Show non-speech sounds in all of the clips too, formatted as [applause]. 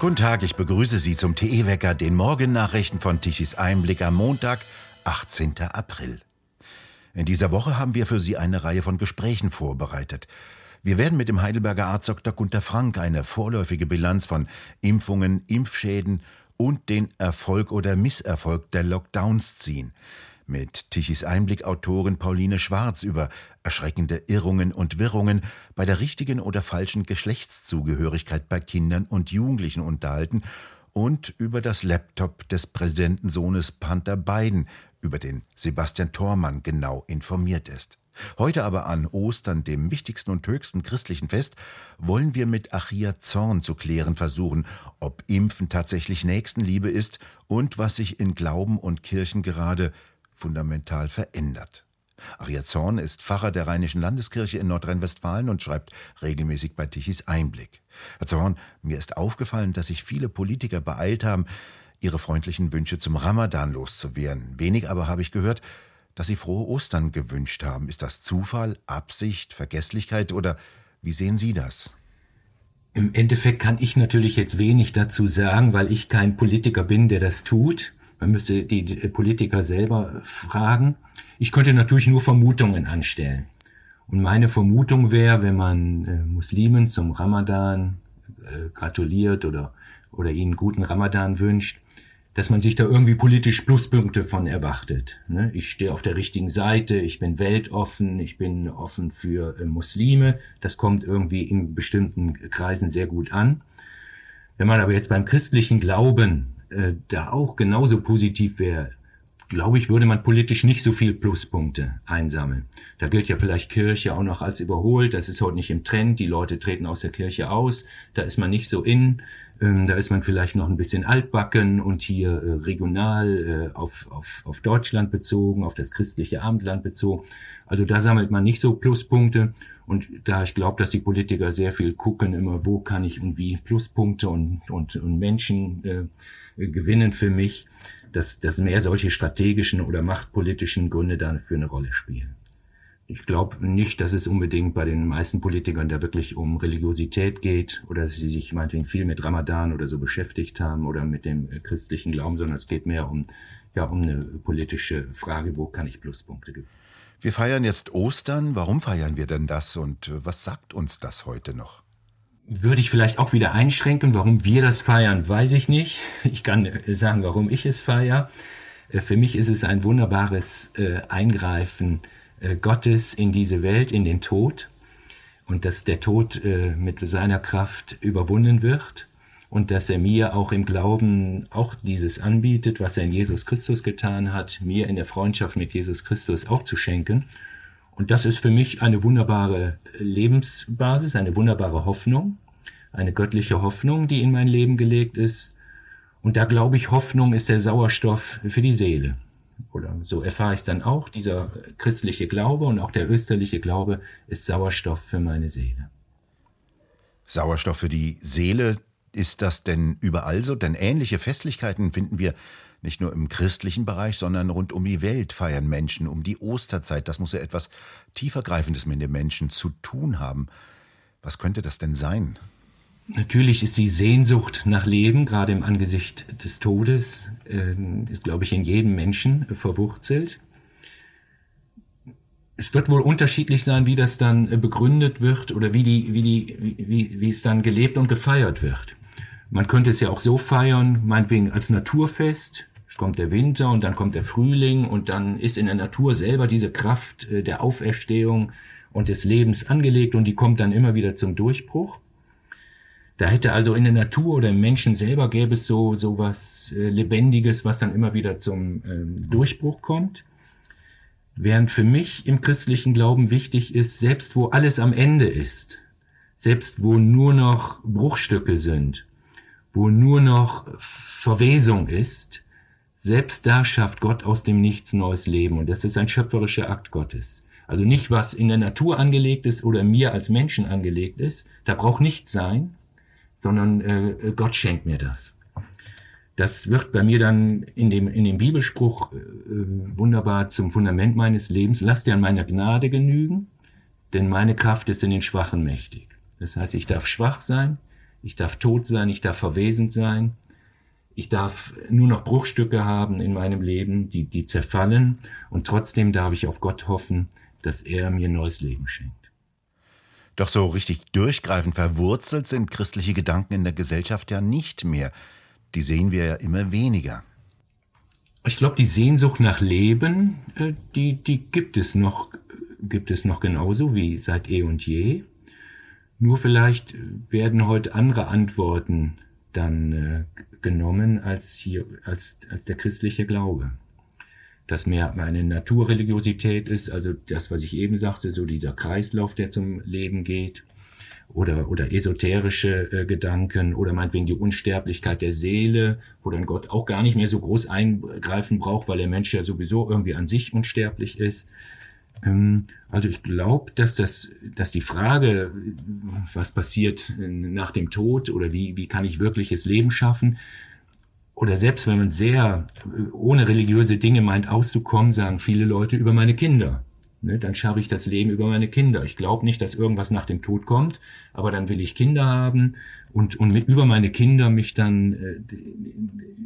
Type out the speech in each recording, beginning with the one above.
Guten Tag, ich begrüße Sie zum TE-Wecker, den Morgennachrichten von Tichys Einblick am Montag, 18. April. In dieser Woche haben wir für Sie eine Reihe von Gesprächen vorbereitet. Wir werden mit dem Heidelberger Arzt Dr. Gunter Frank eine vorläufige Bilanz von Impfungen, Impfschäden und den Erfolg oder Misserfolg der Lockdowns ziehen mit Tichys Einblick-Autorin Pauline Schwarz über erschreckende Irrungen und Wirrungen bei der richtigen oder falschen Geschlechtszugehörigkeit bei Kindern und Jugendlichen unterhalten und über das Laptop des Präsidentensohnes Panther Biden, über den Sebastian Thormann genau informiert ist. Heute aber an Ostern, dem wichtigsten und höchsten christlichen Fest, wollen wir mit Achia Zorn zu klären versuchen, ob Impfen tatsächlich Nächstenliebe ist und was sich in Glauben und Kirchen gerade fundamental verändert. Aria Zorn ist Pfarrer der Rheinischen Landeskirche in Nordrhein-Westfalen und schreibt regelmäßig bei Tichys Einblick. Herr Zorn, mir ist aufgefallen, dass sich viele Politiker beeilt haben, ihre freundlichen Wünsche zum Ramadan loszuwerden. Wenig aber habe ich gehört, dass sie frohe Ostern gewünscht haben. Ist das Zufall, Absicht, Vergesslichkeit oder wie sehen Sie das? Im Endeffekt kann ich natürlich jetzt wenig dazu sagen, weil ich kein Politiker bin, der das tut. Man müsste die Politiker selber fragen. Ich könnte natürlich nur Vermutungen anstellen. Und meine Vermutung wäre, wenn man äh, Muslimen zum Ramadan äh, gratuliert oder, oder ihnen guten Ramadan wünscht, dass man sich da irgendwie politisch Pluspunkte von erwartet. Ne? Ich stehe auf der richtigen Seite, ich bin weltoffen, ich bin offen für äh, Muslime. Das kommt irgendwie in bestimmten Kreisen sehr gut an. Wenn man aber jetzt beim christlichen Glauben äh, da auch genauso positiv wäre, glaube ich, würde man politisch nicht so viel Pluspunkte einsammeln. Da gilt ja vielleicht Kirche auch noch als überholt. Das ist heute nicht im Trend. Die Leute treten aus der Kirche aus. Da ist man nicht so in. Ähm, da ist man vielleicht noch ein bisschen altbacken und hier äh, regional äh, auf, auf, auf Deutschland bezogen, auf das christliche Abendland bezogen. Also da sammelt man nicht so Pluspunkte. Und da ich glaube, dass die Politiker sehr viel gucken, immer wo kann ich und wie Pluspunkte und, und, und Menschen äh, gewinnen für mich, dass, dass mehr solche strategischen oder machtpolitischen Gründe dafür eine Rolle spielen. Ich glaube nicht, dass es unbedingt bei den meisten Politikern da wirklich um Religiosität geht oder dass sie sich meinetwegen viel mit Ramadan oder so beschäftigt haben oder mit dem äh, christlichen Glauben, sondern es geht mehr um, ja, um eine politische Frage, wo kann ich Pluspunkte gewinnen. Wir feiern jetzt Ostern. Warum feiern wir denn das und äh, was sagt uns das heute noch? würde ich vielleicht auch wieder einschränken. Warum wir das feiern, weiß ich nicht. Ich kann äh, sagen, warum ich es feiere. Äh, für mich ist es ein wunderbares Eingreifen Gottes in diese Welt, in den Tod. Und dass der Tod mit seiner Kraft überwunden wird. Und dass er mir auch im Glauben auch dieses anbietet, was er in Jesus Christus getan hat, mir in der Freundschaft mit Jesus Christus auch zu schenken. Und das ist für mich eine wunderbare Lebensbasis, eine wunderbare Hoffnung, eine göttliche Hoffnung, die in mein Leben gelegt ist. Und da glaube ich, Hoffnung ist der Sauerstoff für die Seele. Oder so erfahre ich es dann auch. Dieser christliche Glaube und auch der österliche Glaube ist Sauerstoff für meine Seele. Sauerstoff für die Seele, ist das denn überall so? Denn ähnliche Festlichkeiten finden wir nicht nur im christlichen Bereich, sondern rund um die Welt feiern Menschen um die Osterzeit. Das muss ja etwas tiefergreifendes mit den Menschen zu tun haben. Was könnte das denn sein? Natürlich ist die Sehnsucht nach Leben, gerade im Angesicht des Todes, äh, ist, glaube ich, in jedem Menschen verwurzelt. Es wird wohl unterschiedlich sein, wie das dann begründet wird oder wie, die, wie, die, wie, wie es dann gelebt und gefeiert wird. Man könnte es ja auch so feiern, meinetwegen als Naturfest. Es kommt der Winter und dann kommt der Frühling und dann ist in der Natur selber diese Kraft äh, der Auferstehung und des Lebens angelegt und die kommt dann immer wieder zum Durchbruch. Da hätte also in der Natur oder im Menschen selber gäbe es so, so was äh, Lebendiges, was dann immer wieder zum ähm, Durchbruch kommt. Während für mich im christlichen Glauben wichtig ist, selbst wo alles am Ende ist, selbst wo nur noch Bruchstücke sind, wo nur noch Verwesung ist, selbst da schafft Gott aus dem Nichts neues Leben. Und das ist ein schöpferischer Akt Gottes. Also nicht, was in der Natur angelegt ist oder mir als Menschen angelegt ist. Da braucht nichts sein, sondern äh, Gott schenkt mir das. Das wird bei mir dann in dem, in dem Bibelspruch äh, wunderbar zum Fundament meines Lebens. Lass dir an meiner Gnade genügen, denn meine Kraft ist in den Schwachen mächtig. Das heißt, ich darf schwach sein, Ich darf tot sein, ich darf verwesend sein. Ich darf nur noch Bruchstücke haben in meinem Leben, die, die zerfallen. Und trotzdem darf ich auf Gott hoffen, dass er mir neues Leben schenkt. Doch so richtig durchgreifend verwurzelt sind christliche Gedanken in der Gesellschaft ja nicht mehr. Die sehen wir ja immer weniger. Ich glaube, die Sehnsucht nach Leben, äh, die, die gibt es noch, gibt es noch genauso wie seit eh und je. Nur vielleicht werden heute andere Antworten dann äh, genommen als hier, als, als der christliche Glaube. Dass mehr eine Naturreligiosität ist, also das, was ich eben sagte, so dieser Kreislauf, der zum Leben geht, oder, oder esoterische äh, Gedanken, oder meinetwegen die Unsterblichkeit der Seele, wo dann Gott auch gar nicht mehr so groß eingreifen braucht, weil der Mensch ja sowieso irgendwie an sich unsterblich ist. Ähm, also ich glaube, dass das, dass die Frage, was passiert nach dem Tod oder wie, wie kann ich wirkliches Leben schaffen, oder selbst wenn man sehr ohne religiöse Dinge meint auszukommen, sagen viele Leute über meine Kinder. Ne, dann schaffe ich das Leben über meine Kinder. Ich glaube nicht, dass irgendwas nach dem Tod kommt, aber dann will ich Kinder haben und, und über meine Kinder mich dann äh,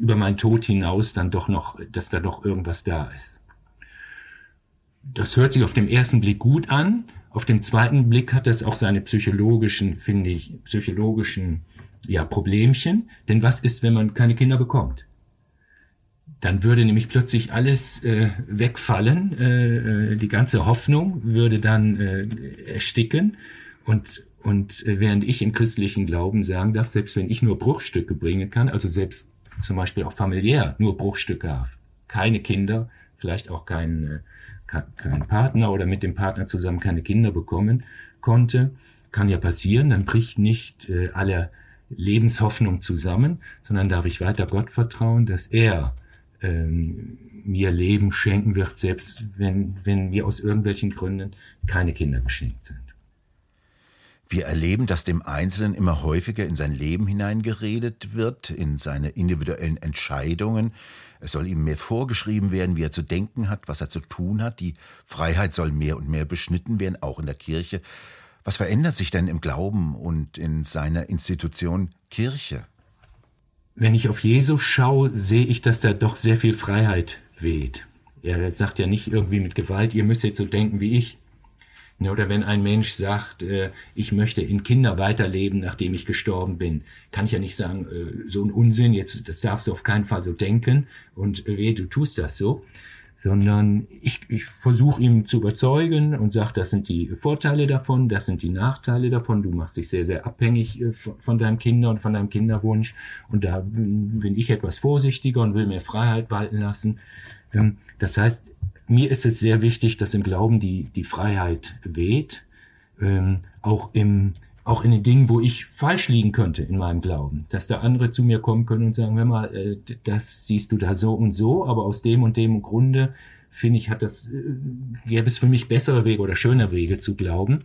über meinen Tod hinaus dann doch noch, dass da doch irgendwas da ist das hört sich auf dem ersten Blick gut an. Auf dem zweiten Blick hat das auch seine psychologischen, finde ich, psychologischen ja, Problemchen. Denn was ist, wenn man keine Kinder bekommt? Dann würde nämlich plötzlich alles äh, wegfallen, äh, äh die ganze Hoffnung würde dann äh, ersticken. Und, und äh, während ich im christlichen Glauben sagen darf, selbst wenn ich nur Bruchstücke bringen kann, also selbst zum Beispiel auch familiär nur Bruchstücke habe, keine Kinder, vielleicht auch kein äh, keinen Partner oder mit dem Partner zusammen keine Kinder bekommen konnte, kann ja passieren, dann bricht nicht äh, alle Lebenshoffnung zusammen, sondern darf ich weiter Gott vertrauen, dass er ähm, mir Leben schenken wird, selbst wenn, wenn mir aus irgendwelchen Gründen keine Kinder geschenkt sind. Wir erleben, dass dem Einzelnen immer häufiger in sein Leben hineingeredet wird, in seine individuellen Entscheidungen. Es soll ihm mehr vorgeschrieben werden, wie er zu denken hat, was er zu tun hat. Die Freiheit soll mehr und mehr beschnitten werden, auch in der Kirche. Was verändert sich denn im Glauben und in seiner Institution Kirche? Wenn ich auf Jesus schaue, sehe ich, dass da doch sehr viel Freiheit weht. Er sagt ja nicht irgendwie mit Gewalt, ihr müsst jetzt so denken wie ich, oder wenn ein Mensch sagt, äh, ich möchte in Kinder weiterleben, nachdem ich gestorben bin, kann ich ja nicht sagen, äh, so ein Unsinn, jetzt das darfst du auf keinen Fall so denken und äh, weh, du tust das so, sondern ich, ich versuche ihm zu überzeugen und sage, das sind die Vorteile davon, das sind die Nachteile davon, du machst dich sehr, sehr abhängig äh, von deinem Kinder und von deinem Kinderwunsch und da bin ich etwas vorsichtiger und will mehr Freiheit walten lassen. Ähm, das heißt, mir ist es sehr wichtig, dass im Glauben die, die Freiheit weht, ähm, auch im, auch in den Dingen, wo ich falsch liegen könnte in meinem Glauben, dass da andere zu mir kommen können und sagen, hör mal, äh, das siehst du da so und so, aber aus dem und dem Grunde finde ich, hat das, äh, gäbe es für mich bessere Wege oder schöne Wege zu glauben.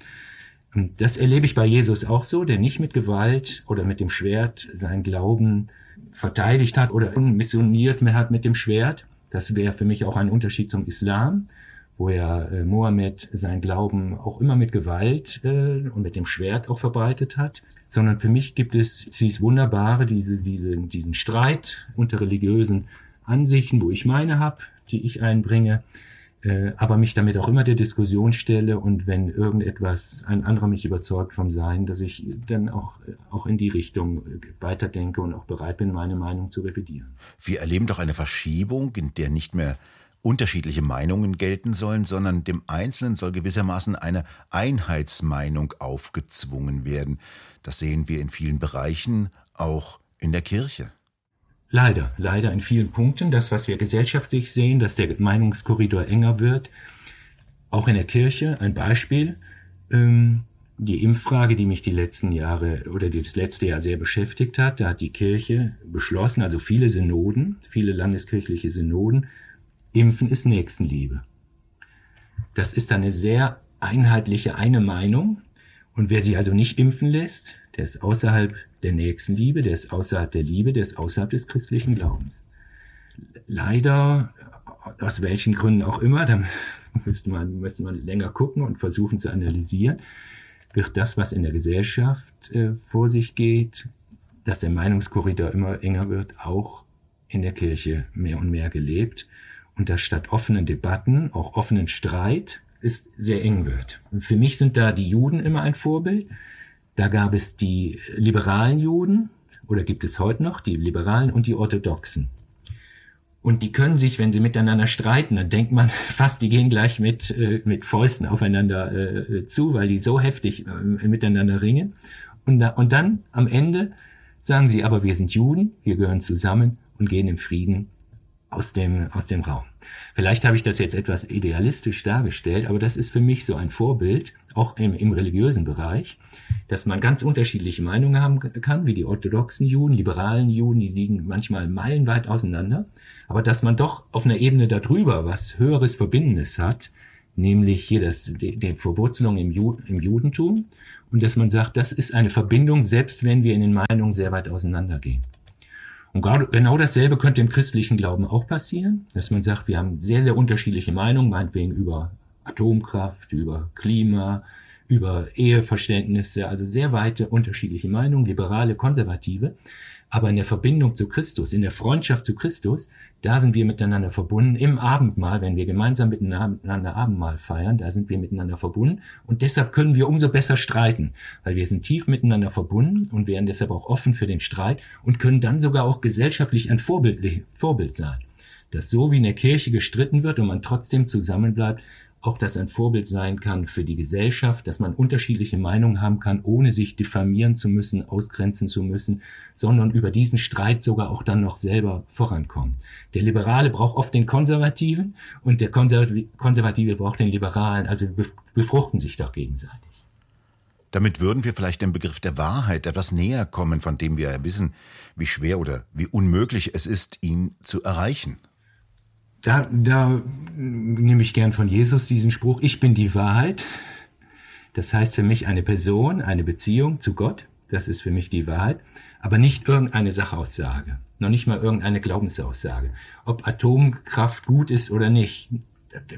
Und das erlebe ich bei Jesus auch so, der nicht mit Gewalt oder mit dem Schwert sein Glauben verteidigt hat oder missioniert mehr hat mit dem Schwert, das wäre für mich auch ein Unterschied zum Islam, wo ja äh, Mohammed sein Glauben auch immer mit Gewalt äh, und mit dem Schwert auch verbreitet hat. Sondern für mich gibt es dieses Wunderbare, diese, diese, diesen Streit unter religiösen Ansichten, wo ich meine habe, die ich einbringe, äh, aber mich damit auch immer der Diskussion stelle und wenn irgendetwas ein anderer mich überzeugt vom Sein, dass ich dann auch, auch in die Richtung weiterdenke und auch bereit bin, meine Meinung zu revidieren. Wir erleben doch eine Verschiebung, in der nicht mehr unterschiedliche Meinungen gelten sollen, sondern dem Einzelnen soll gewissermaßen eine Einheitsmeinung aufgezwungen werden. Das sehen wir in vielen Bereichen, auch in der Kirche. Leider, leider in vielen Punkten. Das, was wir gesellschaftlich sehen, dass der Meinungskorridor enger wird. Auch in der Kirche, ein Beispiel. Ähm, die Impffrage, die mich die letzten Jahre oder das letzte Jahr sehr beschäftigt hat, da hat die Kirche beschlossen, also viele Synoden, viele landeskirchliche Synoden, Impfen ist Nächstenliebe. Das ist eine sehr einheitliche eine Meinung. Und wer sich also nicht impfen lässt, der ist außerhalb der Nächstenliebe, der ist außerhalb der Liebe, der ist außerhalb des christlichen Glaubens. Leider, aus welchen Gründen auch immer, da [laughs] müsste man, müsste man länger gucken und versuchen zu analysieren, wird das, was in der Gesellschaft äh, vor sich geht, dass der Meinungskorridor immer enger wird, auch in der Kirche mehr und mehr gelebt und dass statt offenen Debatten auch offenen Streit es sehr eng wird. Für mich sind da die Juden immer ein Vorbild. Da gab es die liberalen Juden oder gibt es heute noch die liberalen und die orthodoxen. Und die können sich, wenn sie miteinander streiten, dann denkt man [laughs] fast, die gehen gleich mit, äh, mit Fäusten aufeinander äh, zu, weil die so heftig äh, miteinander ringen. Und, da, und dann am Ende sagen sie, aber wir sind Juden, wir gehören zusammen und gehen im Frieden aus dem, aus dem Raum. Vielleicht habe ich das jetzt etwas idealistisch dargestellt, aber das ist für mich so ein Vorbild, auch im, im religiösen Bereich, dass man ganz unterschiedliche Meinungen haben kann, wie die orthodoxen Juden, liberalen Juden, die liegen manchmal meilenweit auseinander, aber dass man doch auf einer Ebene darüber was höheres Verbindendes hat, nämlich hier das, die, die Verwurzelung im, Ju, im Judentum und dass man sagt, das ist eine Verbindung, selbst wenn wir in den Meinungen sehr weit auseinandergehen. Und genau dasselbe könnte im christlichen Glauben auch passieren, dass man sagt, wir haben sehr, sehr unterschiedliche Meinungen, meinetwegen über Atomkraft, über Klima, über Eheverständnisse, also sehr weite unterschiedliche Meinungen, liberale, konservative. Aber in der Verbindung zu Christus, in der Freundschaft zu Christus, da sind wir miteinander verbunden. Im Abendmahl, wenn wir gemeinsam miteinander Abendmahl feiern, da sind wir miteinander verbunden. Und deshalb können wir umso besser streiten, weil wir sind tief miteinander verbunden und werden deshalb auch offen für den Streit und können dann sogar auch gesellschaftlich ein Vorbild, Vorbild sein. Dass so wie in der Kirche gestritten wird und man trotzdem zusammenbleibt, auch das ein Vorbild sein kann für die Gesellschaft, dass man unterschiedliche Meinungen haben kann, ohne sich diffamieren zu müssen, ausgrenzen zu müssen, sondern über diesen Streit sogar auch dann noch selber vorankommt. Der Liberale braucht oft den Konservativen und der Konservative braucht den Liberalen, also befruchten sich doch gegenseitig. Damit würden wir vielleicht dem Begriff der Wahrheit etwas näher kommen, von dem wir ja wissen, wie schwer oder wie unmöglich es ist, ihn zu erreichen. Da, da nehme ich gern von Jesus diesen Spruch, ich bin die Wahrheit. Das heißt für mich eine Person, eine Beziehung zu Gott. Das ist für mich die Wahrheit. Aber nicht irgendeine Sachaussage. Noch nicht mal irgendeine Glaubensaussage. Ob Atomkraft gut ist oder nicht.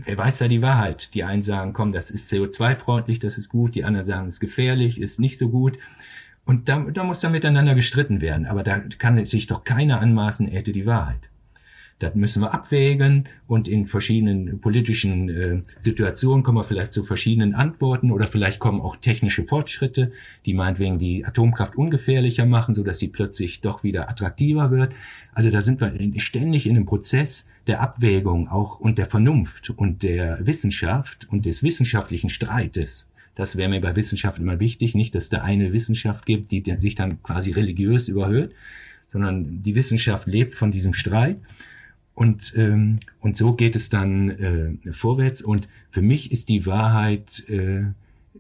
Wer weiß da die Wahrheit? Die einen sagen, komm, das ist CO2-freundlich, das ist gut. Die anderen sagen, es ist gefährlich, ist nicht so gut. Und da, da muss dann miteinander gestritten werden. Aber da kann sich doch keiner anmaßen, er hätte die Wahrheit. Das müssen wir abwägen und in verschiedenen politischen äh, Situationen kommen wir vielleicht zu verschiedenen Antworten oder vielleicht kommen auch technische Fortschritte, die meinetwegen die Atomkraft ungefährlicher machen, so dass sie plötzlich doch wieder attraktiver wird. Also da sind wir ständig in einem Prozess der Abwägung auch und der Vernunft und der Wissenschaft und des wissenschaftlichen Streites. Das wäre mir bei Wissenschaft immer wichtig, nicht, dass da eine Wissenschaft gibt, die sich dann quasi religiös überhöht, sondern die Wissenschaft lebt von diesem Streit. Und, ähm, und so geht es dann äh, vorwärts. Und für mich ist die Wahrheit äh, äh,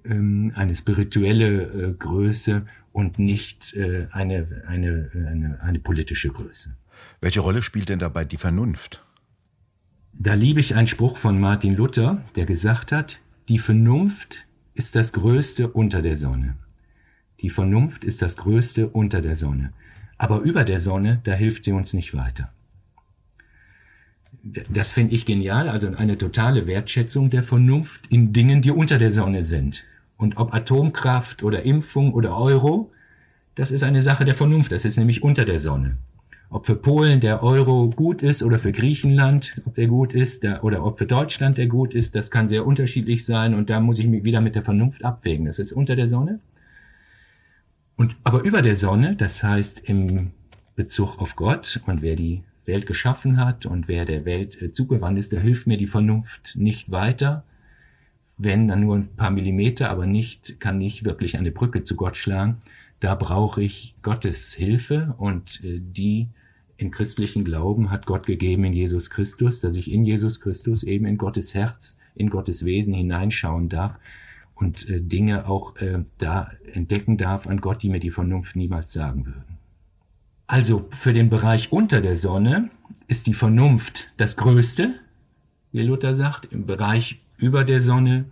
eine spirituelle äh, Größe und nicht äh, eine, eine, eine, eine politische Größe. Welche Rolle spielt denn dabei die Vernunft? Da liebe ich einen Spruch von Martin Luther, der gesagt hat, die Vernunft ist das Größte unter der Sonne. Die Vernunft ist das Größte unter der Sonne. Aber über der Sonne, da hilft sie uns nicht weiter das finde ich genial, also eine totale Wertschätzung der Vernunft in Dingen, die unter der Sonne sind. Und ob Atomkraft oder Impfung oder Euro, das ist eine Sache der Vernunft, das ist nämlich unter der Sonne. Ob für Polen der Euro gut ist oder für Griechenland, ob der gut ist, der, oder ob für Deutschland der gut ist, das kann sehr unterschiedlich sein und da muss ich mich wieder mit der Vernunft abwägen. Das ist unter der Sonne. Und aber über der Sonne, das heißt im Bezug auf Gott und wer die Welt geschaffen hat und wer der Welt äh, zugewandt ist, der hilft mir die Vernunft nicht weiter. Wenn dann nur ein paar Millimeter, aber nicht, kann nicht wirklich eine Brücke zu Gott schlagen. Da brauche ich Gottes Hilfe und äh, die im christlichen Glauben hat Gott gegeben in Jesus Christus, dass ich in Jesus Christus eben in Gottes Herz, in Gottes Wesen hineinschauen darf und äh, Dinge auch da entdecken darf an Gott, die mir die Vernunft niemals sagen würden. Also für den Bereich unter der Sonne ist die Vernunft das Größte, wie Luther sagt. Im Bereich über der Sonne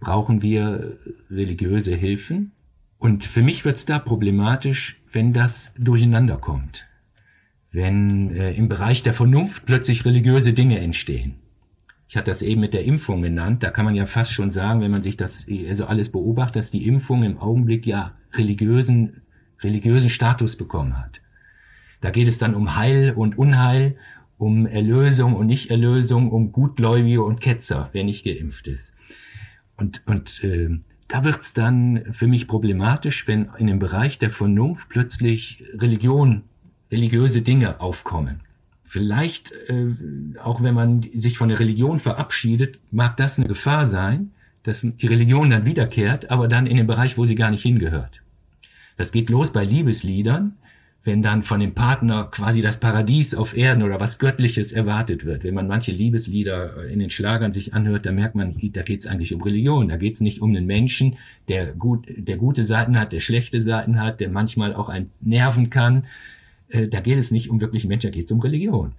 brauchen wir religiöse Hilfen. Und für mich wird es da problematisch, wenn das durcheinander kommt. Wenn äh, im Bereich der Vernunft plötzlich religiöse Dinge entstehen. Ich hatte das eben mit der Impfung genannt. Da kann man ja fast schon sagen, wenn man sich das also alles beobachtet, dass die Impfung im Augenblick ja religiösen religiösen Status bekommen hat. Da geht es dann um Heil und Unheil, um Erlösung und Nichterlösung, um Gutgläubige und Ketzer, wer nicht geimpft ist. Und, und äh, da wird's dann für mich problematisch, wenn in dem Bereich der Vernunft plötzlich Religion, religiöse Dinge aufkommen. Vielleicht, äh, auch wenn man sich von der Religion verabschiedet, mag das eine Gefahr sein, dass die Religion dann wiederkehrt, aber dann in den Bereich, wo sie gar nicht hingehört. Das geht los bei Liebesliedern, wenn dann von dem Partner quasi das Paradies auf Erden oder was Göttliches erwartet wird. Wenn man manche Liebeslieder in den Schlagern sich anhört, da merkt man, da geht es eigentlich um Religion. Da geht es nicht um einen Menschen, der gut, der gute Seiten hat, der schlechte Seiten hat, der manchmal auch einen nerven kann. Äh, da geht es nicht um wirklich Menschen, da geht es um Religion.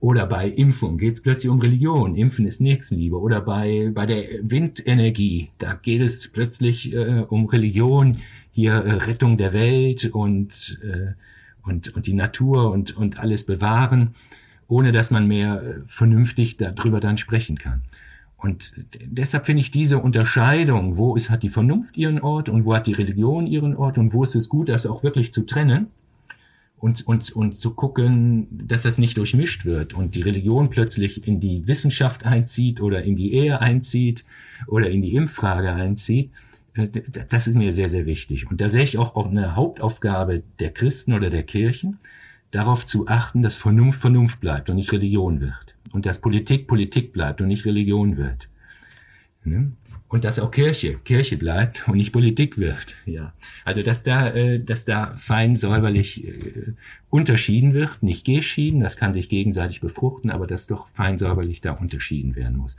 Oder bei Impfung geht es plötzlich um Religion. Impfen ist Nächstenliebe. Oder bei, bei der Windenergie, da geht es plötzlich äh, um Religion, hier äh, Rettung der Welt und, äh, und, und die Natur und, und alles bewahren, ohne dass man mehr äh, vernünftig darüber dann sprechen kann. Und deshalb finde ich diese Unterscheidung, wo ist, hat die Vernunft ihren Ort und wo hat die Religion ihren Ort und wo ist es gut, das auch wirklich zu trennen und, und, und zu gucken, dass das nicht durchmischt wird und die Religion plötzlich in die Wissenschaft einzieht oder in die Ehe einzieht oder in die Impffrage einzieht das ist mir sehr, sehr wichtig. Und da sehe ich auch, auch eine Hauptaufgabe der Christen oder der Kirchen, darauf zu achten, dass Vernunft Vernunft bleibt und nicht Religion wird. Und dass Politik Politik bleibt und nicht Religion wird. Ne? Und dass auch Kirche Kirche bleibt und nicht Politik wird. Ja, also dass da, äh, dass da fein säuberlich äh, unterschieden wird, nicht geschieden. Das kann sich gegenseitig befruchten, aber dass doch fein säuberlich da unterschieden werden muss.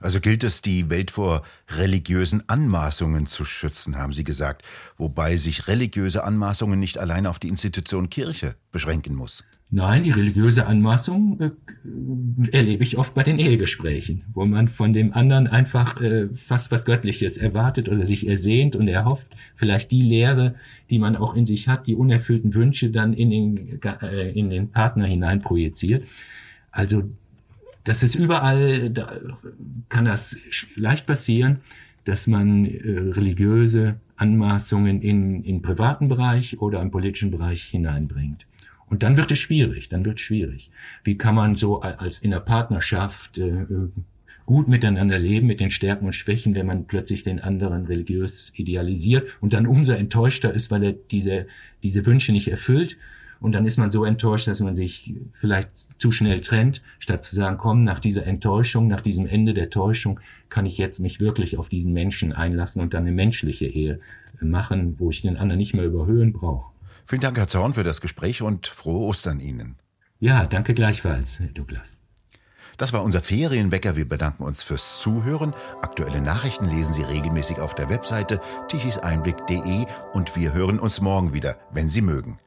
Also gilt es, die Welt vor religiösen Anmaßungen zu schützen, haben Sie gesagt, wobei sich religiöse Anmaßungen nicht allein auf die Institution Kirche beschränken muss. Nein, die religiöse Anmaßung äh, erlebe ich oft bei den Ehegesprächen, wo man von dem anderen einfach äh, fast was Göttliches erwartet oder sich ersehnt und erhofft, vielleicht die Lehre, die man auch in sich hat, die unerfüllten Wünsche dann in den, äh, in den Partner hinein projiziert. Also das ist überall, da kann das leicht passieren, dass man äh, religiöse Anmaßungen in, in privaten Bereich oder im politischen Bereich hineinbringt. Und dann wird es schwierig, dann wird es schwierig. Wie kann man so als in der Partnerschaft äh, gut miteinander leben mit den Stärken und Schwächen, wenn man plötzlich den anderen religiös idealisiert und dann umso enttäuschter ist, weil er diese, diese Wünsche nicht erfüllt und dann ist man so enttäuscht, dass man sich vielleicht zu schnell trennt, statt zu sagen, komm, nach dieser Enttäuschung, nach diesem Ende der Täuschung, kann ich jetzt mich wirklich auf diesen Menschen einlassen und dann eine menschliche Ehe machen, wo ich den anderen nicht mehr überhöhen brauche. Vielen Dank, Herr Zorn, für das Gespräch und frohe Ostern Ihnen. Ja, danke gleichfalls, Herr Douglas. Das war unser Ferienwecker. Wir bedanken uns fürs Zuhören. Aktuelle Nachrichten lesen Sie regelmäßig auf der Webseite tichiseinblick.de und wir hören uns morgen wieder, wenn Sie mögen.